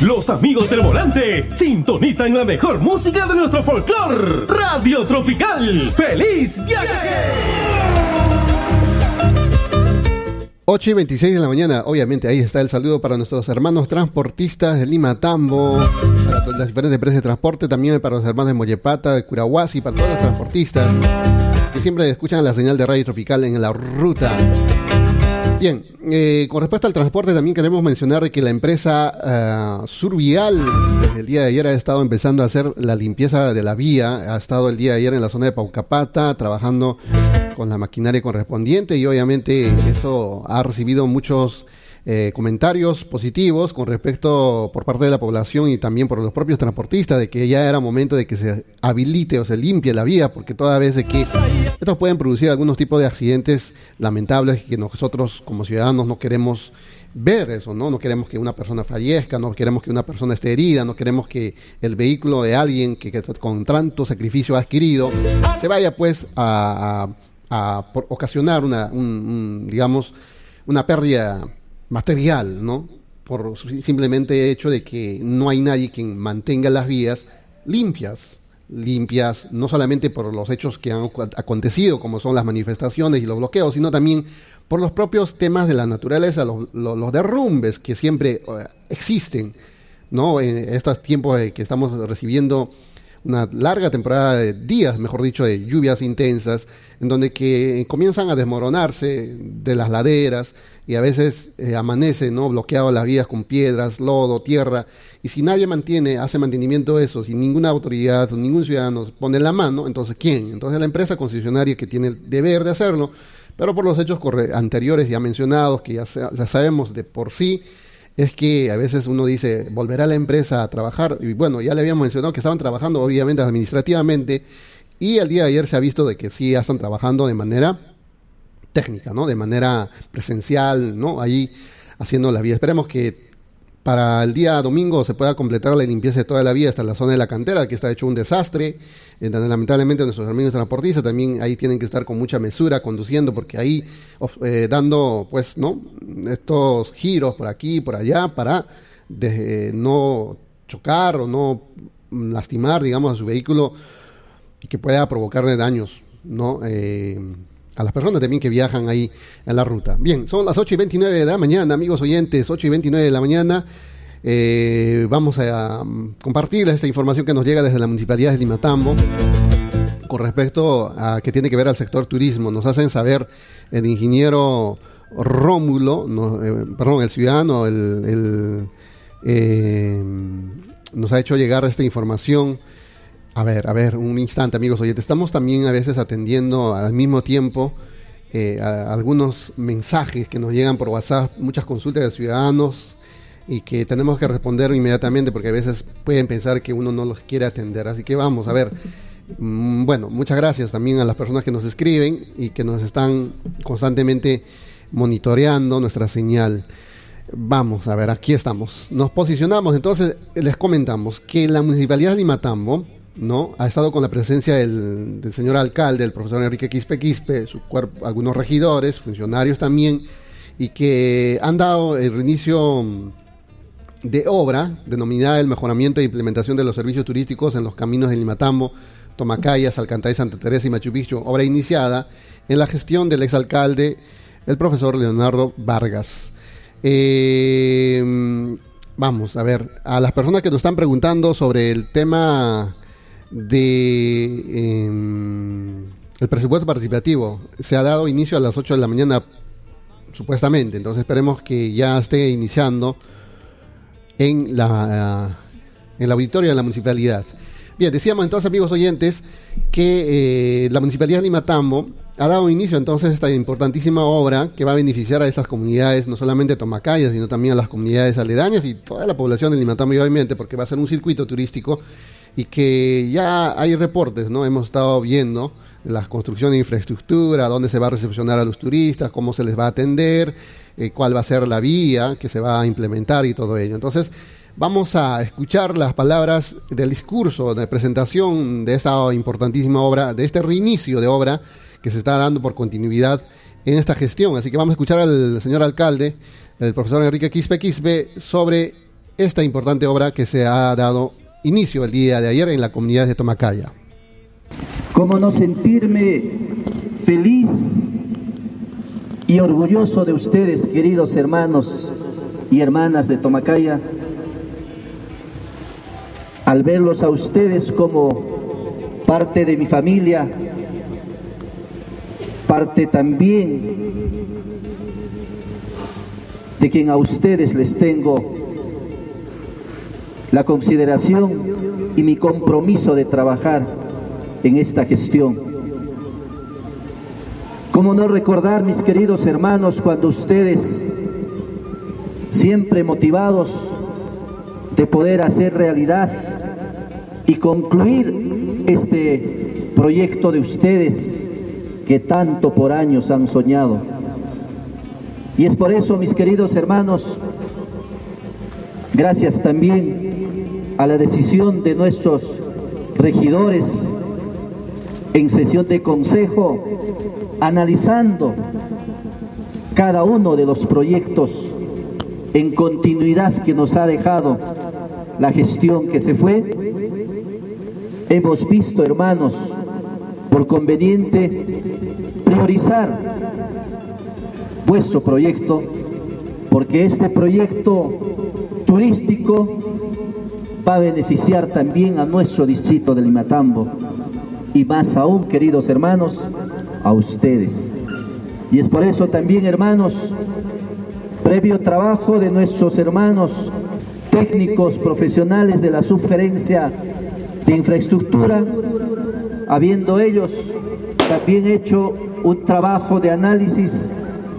Los amigos del volante sintonizan la mejor música de nuestro folclore. Radio Tropical. ¡Feliz viaje! 8 y 26 de la mañana, obviamente ahí está el saludo para nuestros hermanos transportistas de Lima Tambo, para todas las diferentes empresas de transporte, también para los hermanos de Mollepata, de Curahuasi, para todos los transportistas que siempre escuchan la señal de radio tropical en la ruta. Bien, eh, con respecto al transporte también queremos mencionar que la empresa uh, Survial desde el día de ayer ha estado empezando a hacer la limpieza de la vía, ha estado el día de ayer en la zona de Paucapata trabajando con la maquinaria correspondiente y obviamente esto ha recibido muchos eh, comentarios positivos con respecto por parte de la población y también por los propios transportistas de que ya era momento de que se habilite o se limpie la vía porque toda vez que estos pueden producir algunos tipos de accidentes lamentables que nosotros como ciudadanos no queremos ver eso, ¿no? No queremos que una persona fallezca, no queremos que una persona esté herida, no queremos que el vehículo de alguien que, con tanto sacrificio ha adquirido se vaya pues a, ocasionar una, digamos, una pérdida material, ¿no? Por simplemente hecho de que no hay nadie quien mantenga las vías limpias, limpias no solamente por los hechos que han acontecido, como son las manifestaciones y los bloqueos, sino también por los propios temas de la naturaleza, los, derrumbes que siempre eh, existen, ¿no? En estos tiempos que estamos recibiendo una larga temporada de días, mejor dicho, de lluvias intensas, en donde que comienzan a desmoronarse de las laderas y a veces eh, amanece, ¿no? Bloqueado las vías con piedras, lodo, tierra, y si nadie mantiene, hace mantenimiento de eso, si ninguna autoridad, ningún ciudadano pone la mano, entonces ¿quién? Entonces la empresa concesionaria que tiene el deber de hacerlo, pero por los hechos anteriores ya mencionados, que ya, ya sabemos de por sí, es que a veces uno dice, volverá la empresa a trabajar, y bueno, ya le habíamos mencionado que estaban trabajando obviamente administrativamente, y el día de ayer se ha visto de que sí ya están trabajando de manera técnica, ¿no? De manera presencial, ¿no? Ahí haciendo la vía. Esperemos que para el día domingo se pueda completar la limpieza de toda la vía hasta la zona de la cantera, que está hecho un desastre, eh, lamentablemente nuestros amigos transportistas también ahí tienen que estar con mucha mesura conduciendo, porque ahí eh, dando, pues, ¿no? Estos giros por aquí, por allá, para no chocar o no lastimar, digamos, a su vehículo que pueda provocarle daños, ¿no? Eh, a las personas también que viajan ahí en la ruta. Bien, son las 8 y 29 de la mañana, amigos oyentes, 8 y 29 de la mañana. Eh, vamos a um, compartir esta información que nos llega desde la Municipalidad de Limatambo con respecto a que tiene que ver al sector turismo. Nos hacen saber el ingeniero Rómulo, eh, perdón, el ciudadano, el, eh, nos ha hecho llegar esta información a ver, a ver, un instante, amigos oyentes. Estamos también a veces atendiendo al mismo tiempo eh, algunos mensajes que nos llegan por WhatsApp, muchas consultas de ciudadanos y que tenemos que responder inmediatamente porque a veces pueden pensar que uno no los quiere atender. Así que vamos, a ver. Mm, bueno, muchas gracias también a las personas que nos escriben y que nos están constantemente monitoreando nuestra señal. Vamos, a ver, aquí estamos. Nos posicionamos, entonces les comentamos que la Municipalidad de Limatambo ¿no? Ha estado con la presencia del, señor alcalde, el profesor Enrique Quispe Quispe, algunos regidores, funcionarios también, y que han dado el reinicio de obra denominada el mejoramiento e implementación de los servicios turísticos en los caminos de Limatambo, Tomacaya, Salcantay, Santa Teresa y Machu Picchu, obra iniciada en la gestión del exalcalde, el profesor Leonardo Vargas. Eh, vamos a ver, a las personas que nos están preguntando sobre el tema de em, el presupuesto participativo. Se ha dado inicio a las 8 de la mañana, supuestamente. Entonces esperemos que ya esté iniciando en la en el auditorio de la municipalidad. Bien, decíamos entonces, amigos oyentes, que eh, la municipalidad de Limatambo ha dado inicio entonces a esta importantísima obra que va a beneficiar a estas comunidades, no solamente Tomacaya, sino también a las comunidades aledañas y toda la población de Limatambo, obviamente, porque va a ser un circuito turístico y que ya hay reportes, ¿no? Hemos estado viendo la construcción de infraestructura, dónde se va a recepcionar a los turistas, cómo se les va a atender, eh, cuál va a ser la vía que se va a implementar y todo ello. Entonces, vamos a escuchar las palabras del discurso de presentación de esta importantísima obra, de este reinicio de obra que se está dando por continuidad en esta gestión. Así que vamos a escuchar al señor alcalde, el profesor Enrique Quispe Quispe, sobre esta importante obra que se ha dado inicio el día de ayer en la comunidad de Tomacaya. ¿Cómo no sentirme feliz y orgulloso de ustedes, queridos hermanos y hermanas de Tomacaya, al verlos a ustedes como parte de mi familia, parte también de quien a ustedes les tengo la consideración y mi compromiso de trabajar en esta gestión. ¿Cómo no recordar, mis queridos hermanos, cuando ustedes, siempre motivados de poder hacer realidad y concluir este proyecto de ustedes que tanto por años han soñado? Y es por eso, mis queridos hermanos, gracias también a la decisión de nuestros regidores en sesión de consejo, analizando cada uno de los proyectos en continuidad que nos ha dejado la gestión que se fue, hemos visto, hermanos, por conveniente priorizar vuestro proyecto, porque este proyecto turístico va a beneficiar también a nuestro distrito de Limatambo y más aún, queridos hermanos, a ustedes. Y es por eso también, hermanos, previo trabajo de nuestros hermanos técnicos profesionales de la sugerencia de infraestructura, habiendo ellos también hecho un trabajo de análisis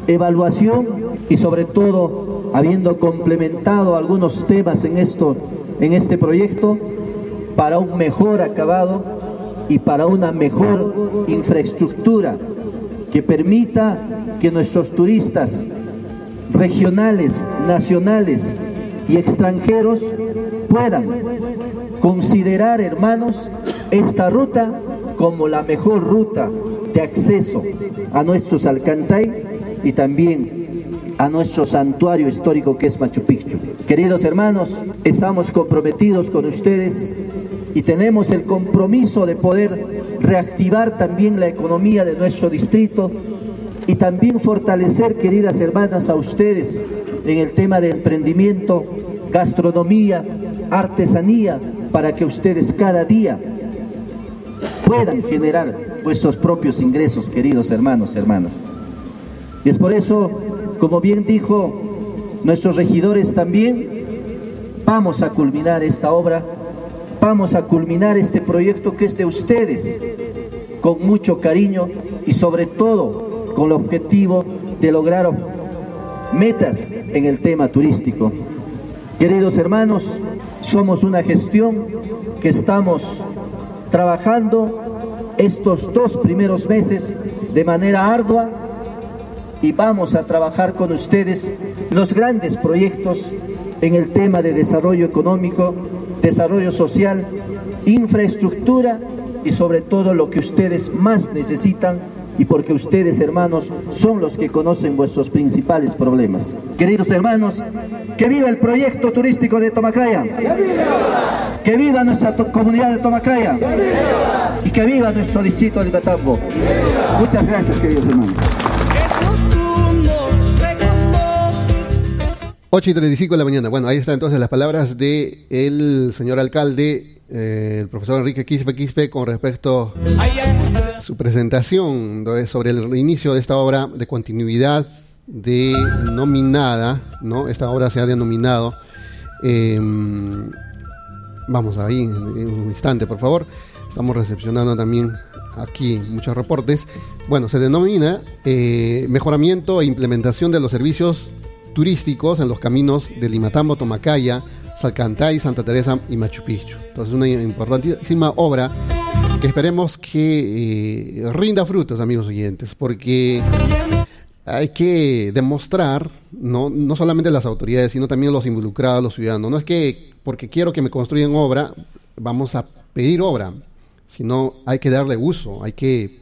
evaluación y sobre todo habiendo complementado algunos temas en esto en este proyecto para un mejor acabado y para una mejor infraestructura que permita que nuestros turistas regionales, nacionales y extranjeros puedan considerar, hermanos, esta ruta como la mejor ruta de acceso a nuestros Alcantay y también a nuestro santuario histórico que es Machu Picchu. Queridos hermanos, estamos comprometidos con ustedes y tenemos el compromiso de poder reactivar también la economía de nuestro distrito y también fortalecer, queridas hermanas, a ustedes en el tema de emprendimiento, gastronomía, artesanía, para que ustedes cada día puedan generar vuestros propios ingresos, queridos hermanos, hermanas. Y es por eso, como bien dijo nuestros regidores también, vamos a culminar esta obra, vamos a culminar este proyecto que es de ustedes, con mucho cariño y sobre todo con el objetivo de lograr metas en el tema turístico. Queridos hermanos, somos una gestión que estamos trabajando estos dos primeros meses de manera ardua y vamos a trabajar con ustedes los grandes proyectos en el tema de desarrollo económico, desarrollo social, infraestructura y sobre todo lo que ustedes más necesitan y porque ustedes, hermanos, son los que conocen vuestros principales problemas. Queridos hermanos, que viva el proyecto turístico de Tomacaya. Que viva nuestra comunidad de Tomacaya. Y que viva nuestro distrito de Batambo. Muchas gracias, queridos hermanos. 8 y 35 de la mañana. Bueno, ahí están entonces las palabras del el señor alcalde, eh, el profesor Enrique Quispe Quispe, con respecto a su presentación sobre el inicio de esta obra de continuidad denominada, ¿no? Esta obra se ha denominado, em, vamos ahí, en un instante, por favor. Estamos recepcionando también aquí muchos reportes. Bueno, se denomina eh, mejoramiento e implementación de los servicios turísticos en los caminos de Limatambo, Tomacaya, Salcantay, Santa Teresa y Machu Picchu. Entonces, una importantísima obra que esperemos que eh, rinda frutos, amigos oyentes, porque hay que demostrar, no, no solamente las autoridades, sino también los involucrados, los ciudadanos. No es que porque quiero que me construyan obra, vamos a pedir obra, sino hay que darle uso, hay que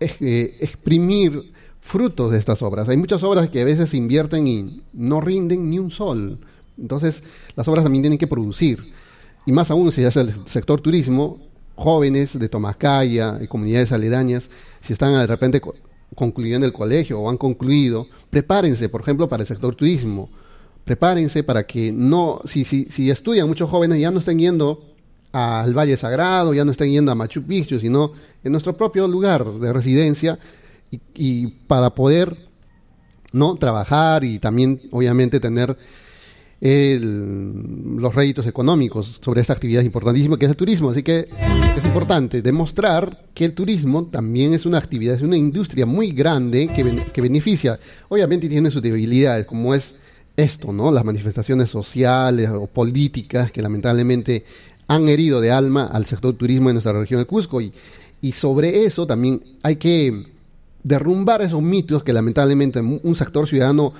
eh, exprimir frutos de estas obras. Hay muchas obras que a veces invierten y no rinden ni un sol, Entonces, las obras también tienen que producir. Y más aún si es el sector turismo, jóvenes de Tomascaya y comunidades aledañas, si están de repente concluyendo el colegio o han concluido, prepárense, por ejemplo, para el sector turismo. Prepárense para que no, si, si, si estudian muchos jóvenes, ya no estén yendo al Valle Sagrado, ya no estén yendo a Machu Picchu, sino en nuestro propio lugar de residencia y, para poder no trabajar y también obviamente tener los réditos económicos sobre esta actividad importantísima que es el turismo. Así que es importante demostrar que el turismo también es una actividad, es una industria muy grande que, que beneficia. Obviamente tiene sus debilidades, como es esto, ¿no? Las manifestaciones sociales o políticas que lamentablemente han herido de alma al sector turismo en nuestra región de Cusco. Y, y sobre eso también hay que derrumbar esos mitos que lamentablemente un sector ciudadano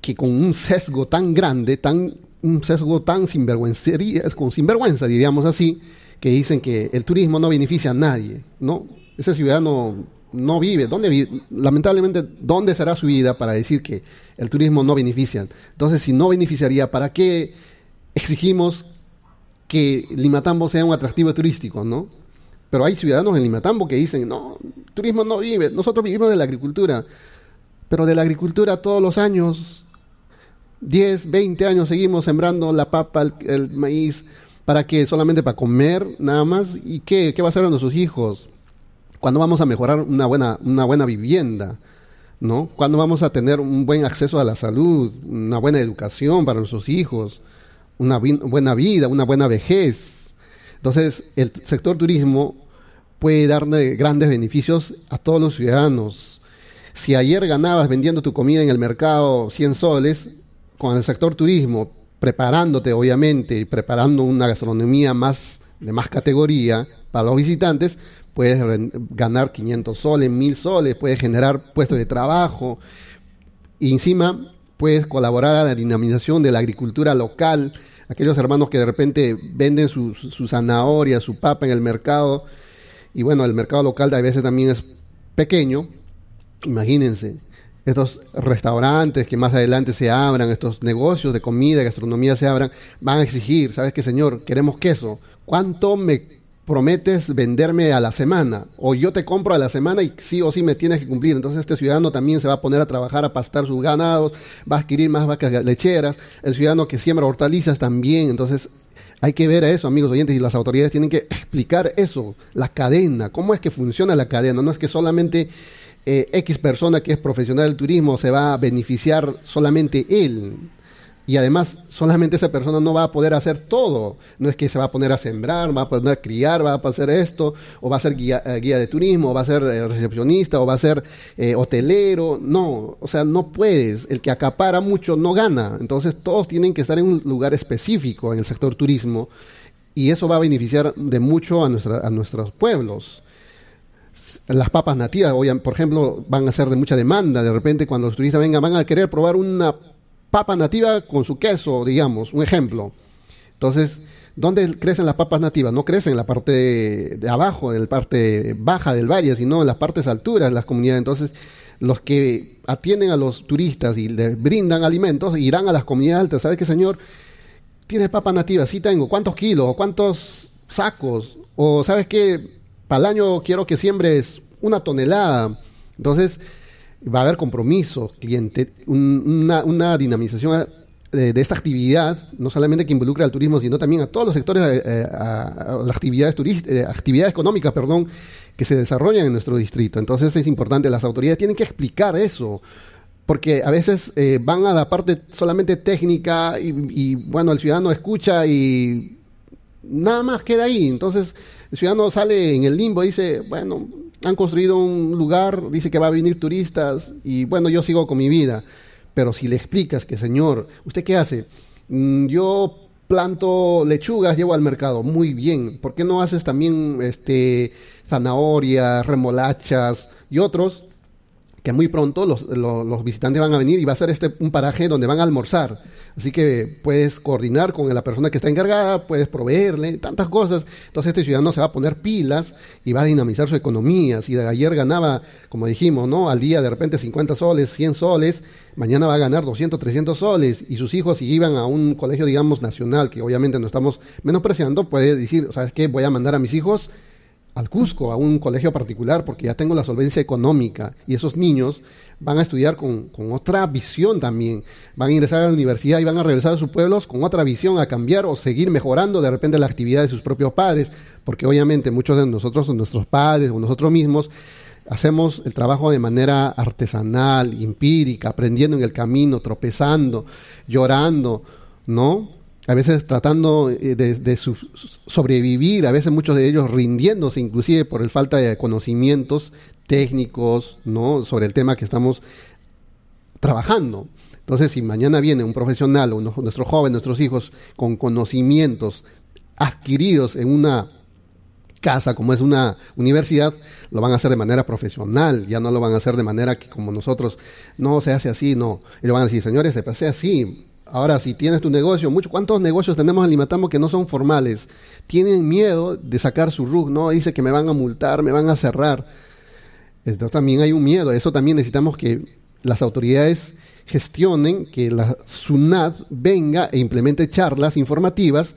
que con un sesgo tan grande, tan un sesgo tan sinvergüenza, con sinvergüenza, diríamos así, que dicen que el turismo no beneficia a nadie, ¿no? Ese ciudadano no vive, ¿dónde vive? Lamentablemente, ¿dónde será su vida para decir que el turismo no beneficia? Entonces, si no beneficiaría, ¿para qué exigimos que Limatambo sea un atractivo turístico, ¿no? Pero hay ciudadanos en Limatambo que dicen, no, turismo no vive, nosotros vivimos de la agricultura, pero de la agricultura todos los años, 10, 20 años seguimos sembrando la papa, el, maíz, ¿para qué? Solamente para comer, nada más, ¿y qué? ¿Qué va a hacer a nuestros hijos? ¿Cuándo vamos a mejorar una buena, una buena vivienda? ¿No? ¿Cuándo vamos a tener un buen acceso a la salud, una buena educación para nuestros hijos? una buena vida, una buena vejez. Entonces, el sector turismo puede darle grandes beneficios a todos los ciudadanos. Si ayer ganabas vendiendo tu comida en el mercado 100 soles, con el sector turismo, preparándote obviamente y preparando una gastronomía más de más categoría para los visitantes, puedes ganar 500 soles, 1000 soles, puedes generar puestos de trabajo y encima puedes colaborar a la dinamización de la agricultura local, aquellos hermanos que de repente venden su, su, zanahoria, su papa en el mercado, y bueno, el mercado local a veces también es pequeño, imagínense, estos restaurantes que más adelante se abran, estos negocios de comida, gastronomía se abran, van a exigir, ¿sabes qué, señor? Queremos queso. ¿Cuánto me prometes venderme a la semana o yo te compro a la semana y sí o sí me tienes que cumplir. Entonces este ciudadano también se va a poner a trabajar a pastar sus ganados, va a adquirir más vacas lecheras, el ciudadano que siembra hortalizas también. Entonces hay que ver a eso, amigos oyentes, y las autoridades tienen que explicar eso, la cadena, cómo es que funciona la cadena. No es que solamente eh, X persona que es profesional del turismo se va a beneficiar solamente él y además, solamente esa persona no va a poder hacer todo. No es que se va a poner a sembrar, va a poner a criar, va a hacer esto, o va a ser guía, eh, de turismo, o va a ser eh, recepcionista, o va a ser eh, hotelero. No, o sea, no puedes. El que acapara mucho no gana. Entonces, todos tienen que estar en un lugar específico en el sector turismo. Y eso va a beneficiar de mucho a, nuestra, a nuestros pueblos las papas nativas, por ejemplo, van a ser de mucha demanda. De repente, cuando los turistas vengan, van a querer probar una papa nativa con su queso, digamos, un ejemplo. Entonces, ¿dónde crecen las papas nativas? No crecen en la parte de, abajo, en la parte baja del valle, sino en las partes alturas de las comunidades. Entonces, los que atienden a los turistas y les brindan alimentos irán a las comunidades altas. ¿Sabes qué, señor? ¿Tienes papa nativa? Sí tengo. ¿Cuántos kilos? ¿Cuántos sacos? O ¿sabes qué? Para el año quiero que siembres una tonelada. Entonces, va a haber compromiso, cliente, una, dinamización de, esta actividad, no solamente que involucre al turismo, sino también a todos los sectores, eh, eh, las actividades, eh, actividades económicas, perdón, que se desarrollan en nuestro distrito. Entonces es importante, las autoridades tienen que explicar eso, porque a veces van a la parte solamente técnica y, bueno, el ciudadano escucha y nada más queda ahí. Entonces el ciudadano sale en el limbo y dice, bueno, han construido un lugar, dice que va a venir turistas y bueno, yo sigo con mi vida. Pero si le explicas que, señor, ¿usted qué hace? Mm, yo planto lechugas, llevo al mercado. Muy bien. ¿Por qué no haces también este zanahorias, remolachas y otros que muy pronto los, los, visitantes van a venir y va a ser este un paraje donde van a almorzar. Así que puedes coordinar con la persona que está encargada, puedes proveerle tantas cosas. Entonces este ciudadano se va a poner pilas y va a dinamizar su economía. Si de ayer ganaba, como dijimos, ¿no? Al día de repente 50 soles, 100 soles, mañana va a ganar 200, 300 soles y sus hijos si iban a un colegio, digamos, nacional, que obviamente no estamos menospreciando, puede decir, ¿sabes qué? Voy a mandar a mis hijos al Cusco, a un colegio particular, porque ya tengo la solvencia económica y esos niños van a estudiar con, otra visión también, van a ingresar a la universidad y van a regresar a sus pueblos con otra visión, a cambiar o seguir mejorando de repente la actividad de sus propios padres, porque obviamente muchos de nosotros, nuestros padres o nosotros mismos, hacemos el trabajo de manera artesanal, empírica, aprendiendo en el camino, tropezando, llorando, ¿no? A veces tratando eh, de, sobrevivir, a veces muchos de ellos rindiéndose inclusive por el falta de conocimientos técnicos, ¿no? Sobre el tema que estamos trabajando. Entonces, si mañana viene un profesional o nuestro joven, nuestros hijos con conocimientos adquiridos en una casa como es una universidad, lo van a hacer de manera profesional, ya no lo van a hacer de manera que como nosotros, no se hace así, no. Ellos van a decir, señores, se hace así, Ahora, si tienes tu negocio, mucho, ¿cuántos negocios tenemos en Limatambo que no son formales? Tienen miedo de sacar su RUG, ¿no? Dice que me van a multar, me van a cerrar. Entonces también hay un miedo. Eso también necesitamos que las autoridades gestionen, que la SUNAT venga e implemente charlas informativas,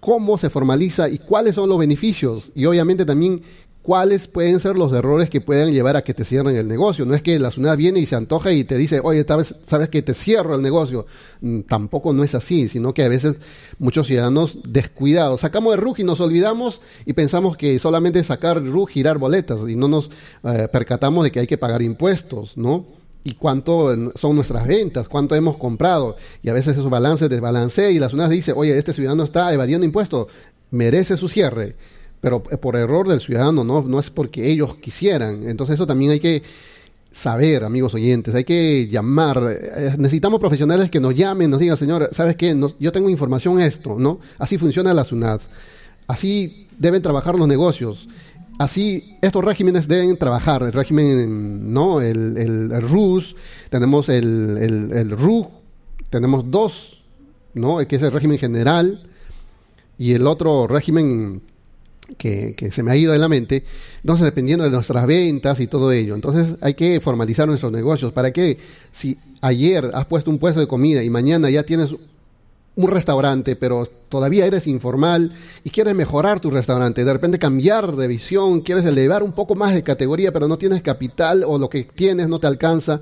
cómo se formaliza y cuáles son los beneficios. Y obviamente también cuáles pueden ser los errores que puedan llevar a que te cierren el negocio. No es que la SUNAT viene y se antoja y te dice, oye, sabes, sabes que te cierro el negocio. Mm, tampoco no es así, sino que a veces muchos ciudadanos descuidados. Sacamos el RUG y nos olvidamos y pensamos que solamente sacar RUG, girar boletas y no nos eh, percatamos de que hay que pagar impuestos, ¿no? y cuánto son nuestras ventas, cuánto hemos comprado. Y a veces esos balances desbalancea y la SUNAT dice, oye, este ciudadano está evadiendo impuestos, merece su cierre pero eh, por error del ciudadano, ¿no? no es porque ellos quisieran. Entonces eso también hay que saber, amigos oyentes, hay que llamar. Eh, necesitamos profesionales que nos llamen, nos digan, señor, ¿sabes qué? yo tengo información esto, ¿no? Así funciona la SUNAT. Así deben trabajar los negocios. Así estos regímenes deben trabajar. El régimen, ¿no? El, el, RUS, tenemos el, el, el tenemos dos, ¿no? Que es el régimen general y el otro régimen que, se me ha ido de la mente. Entonces, dependiendo de nuestras ventas y todo ello. Entonces, hay que formalizar nuestros negocios. ¿Para que Si ayer has puesto un puesto de comida y mañana ya tienes un restaurante, pero todavía eres informal y quieres mejorar tu restaurante, de repente cambiar de visión, quieres elevar un poco más de categoría, pero no tienes capital o lo que tienes no te alcanza,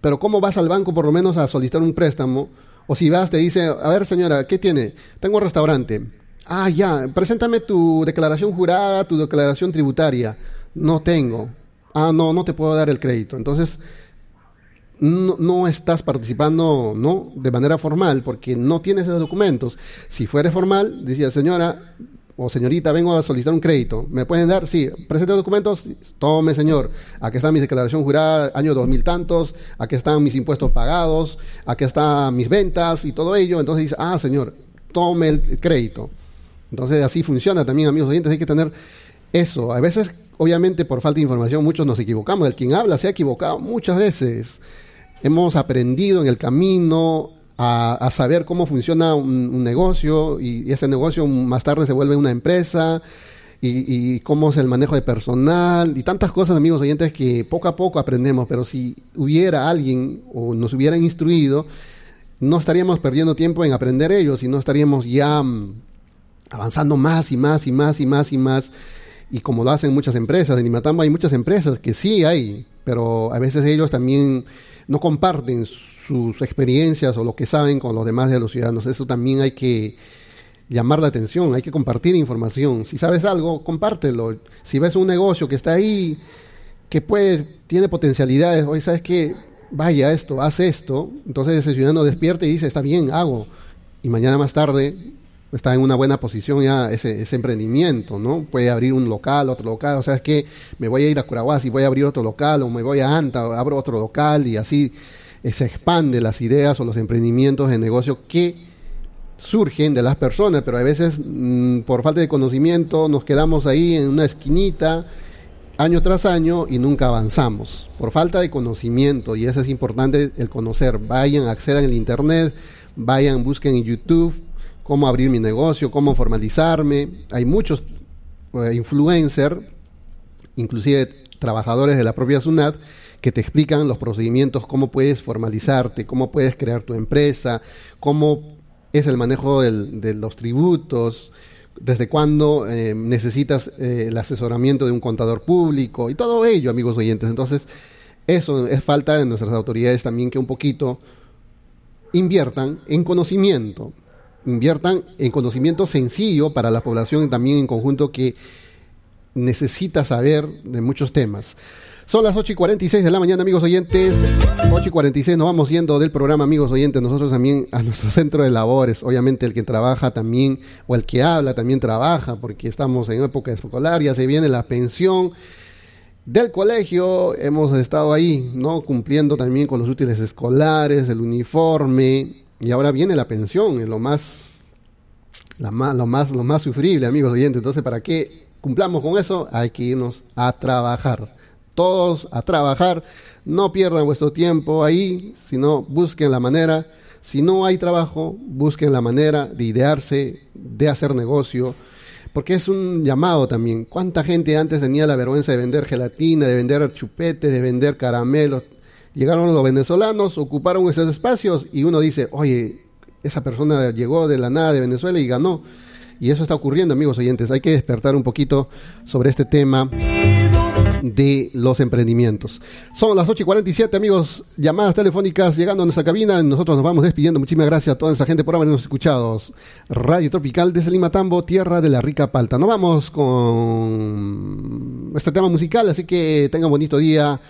pero ¿cómo vas al banco por lo menos a solicitar un préstamo? O si vas, te dice, a ver señora, ¿qué tiene? Tengo un restaurante Ah, ya, preséntame tu declaración jurada, tu declaración tributaria. No tengo. Ah, no, no te puedo dar el crédito. Entonces, no, estás participando no de manera formal porque no tienes esos documentos. Si fueres formal, decía señora o señorita, vengo a solicitar un crédito. ¿Me pueden dar? Sí, presente documentos. Tome, señor. Aquí está mi declaración jurada, año dos mil tantos. Aquí están mis impuestos pagados. Aquí están mis ventas y todo ello. Entonces dice, ah, señor, tome el crédito. Entonces así funciona también, amigos oyentes, hay que tener eso. A veces, obviamente, por falta de información, muchos nos equivocamos. El quien habla se ha equivocado muchas veces. Hemos aprendido en el camino a, saber cómo funciona un, negocio y, ese negocio más tarde se vuelve una empresa y, y, cómo es el manejo de personal y tantas cosas, amigos oyentes, que poco a poco aprendemos. Pero si hubiera alguien o nos hubieran instruido, no estaríamos perdiendo tiempo en aprender ellos y no estaríamos ya mm, avanzando más y más y más y más y más. Y como lo hacen muchas empresas, en Imatambo hay muchas empresas que sí hay, pero a veces ellos también no comparten sus experiencias o lo que saben con los demás de los ciudadanos. Eso también hay que llamar la atención, hay que compartir información. Si sabes algo, compártelo. Si ves un negocio que está ahí, que puede, tiene potencialidades, hoy sabes que vaya esto, haz esto, entonces ese ciudadano despierta y dice, está bien, hago. Y mañana más tarde está en una buena posición ya ese, ese, emprendimiento, ¿no? Puede abrir un local, otro local, o sea, es que me voy a ir a Curahuasi, voy a abrir otro local, o me voy a Anta, abro otro local, y así eh, se expande las ideas o los emprendimientos de negocio que surgen de las personas, pero a veces mm, por falta de conocimiento nos quedamos ahí en una esquinita año tras año y nunca avanzamos por falta de conocimiento y eso es importante el conocer. Vayan, accedan en internet, vayan, busquen en YouTube cómo abrir mi negocio, cómo formalizarme. Hay muchos eh, influencers, inclusive trabajadores de la propia SUNAT, que te explican los procedimientos, cómo puedes formalizarte, cómo puedes crear tu empresa, cómo es el manejo de los tributos, desde cuándo eh, necesitas eh, el asesoramiento de un contador público y todo ello, amigos oyentes. Entonces, eso es falta de nuestras autoridades también que un poquito inviertan en conocimiento, inviertan en conocimiento sencillo para la población también en conjunto que necesita saber de muchos temas. Son las 8 y 46 de la mañana, amigos oyentes. 8 y 46 nos vamos yendo del programa, amigos oyentes. Nosotros también a nuestro centro de labores. Obviamente el que trabaja también, o el que habla también trabaja, porque estamos en época escolar, ya se viene la pensión del colegio. Hemos estado ahí, ¿no? Cumpliendo también con los útiles escolares, el uniforme. Y ahora viene la pensión, es lo más, más, lo más, lo más sufrible, amigos oyentes. Entonces, para que cumplamos con eso, hay que irnos a trabajar todos a trabajar. No pierdan vuestro tiempo ahí, sino busquen la manera. Si no hay trabajo, busquen la manera de idearse, de hacer negocio, porque es un llamado también. ¿Cuánta gente antes tenía la vergüenza de vender gelatina, de vender chupetes, de vender caramelos? Llegaron los venezolanos, ocuparon esos espacios y uno dice, oye, esa persona llegó de la nada de Venezuela y ganó. Y eso está ocurriendo, amigos oyentes. Hay que despertar un poquito sobre este tema de los emprendimientos. Son las 8 y 47, amigos. Llamadas telefónicas llegando a nuestra cabina. Nosotros nos vamos despidiendo. Muchísimas gracias a toda esa gente por habernos escuchado. Radio Tropical desde Limatambo, tierra de la rica palta. Nos vamos con este tema musical, así que tengan bonito día.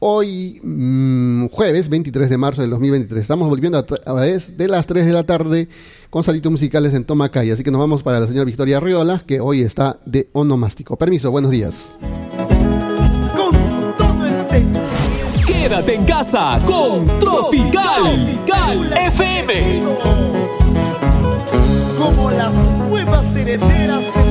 Hoy, mm, jueves 23 de marzo del 2023. Estamos volviendo a través de las 3 de la tarde con salitos musicales en Tomacay. Así que nos vamos para la señora Victoria Riola, que hoy está de onomástico. Permiso, buenos días. Quédate en casa con Tropical, FM. Como las nuevas herederas